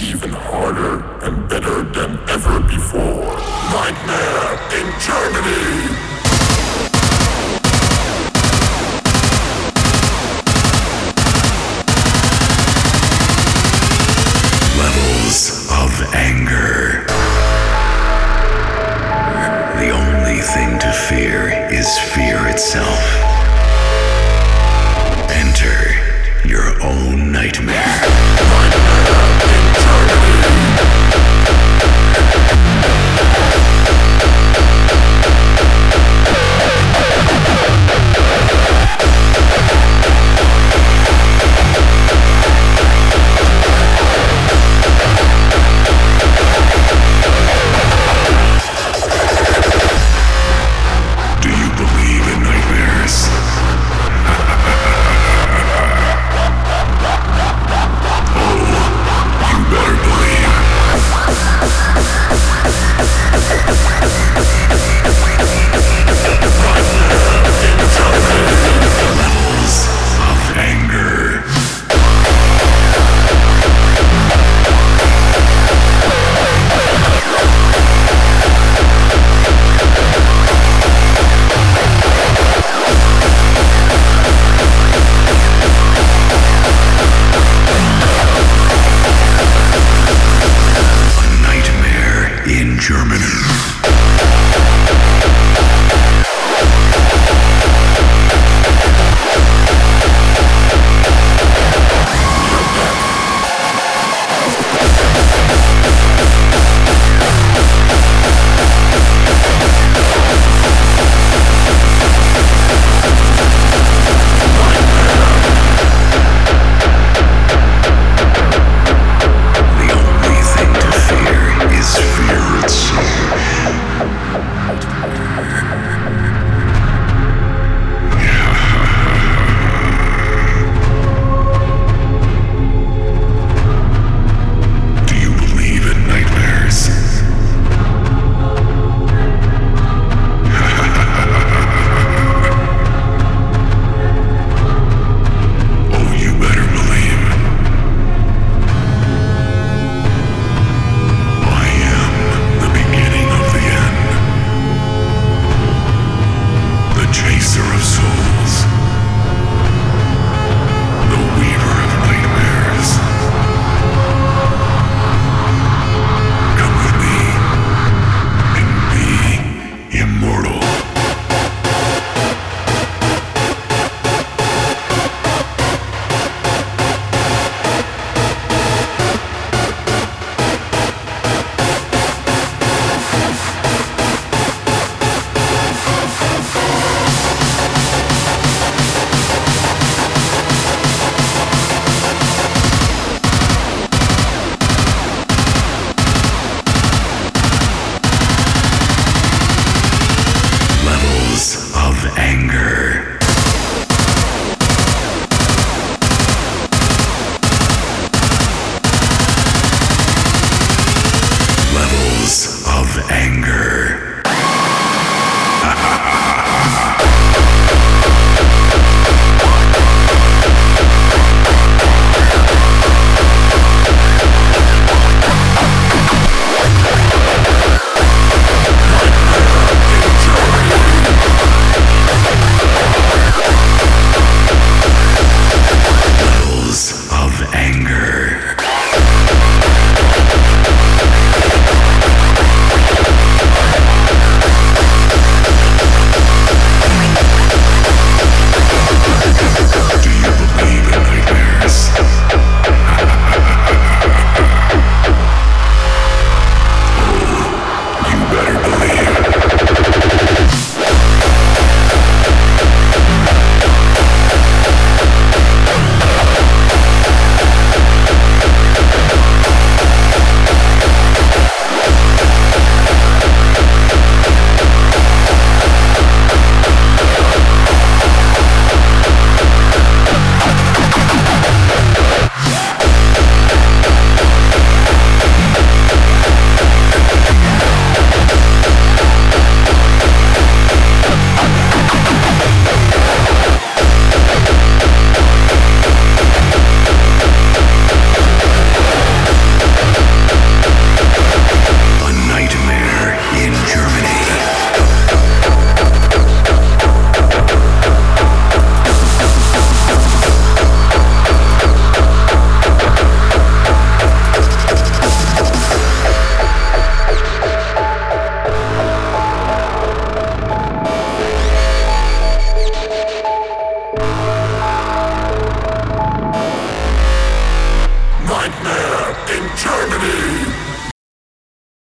even harder and better than ever before. Nightmare in Germany! Levels Germany.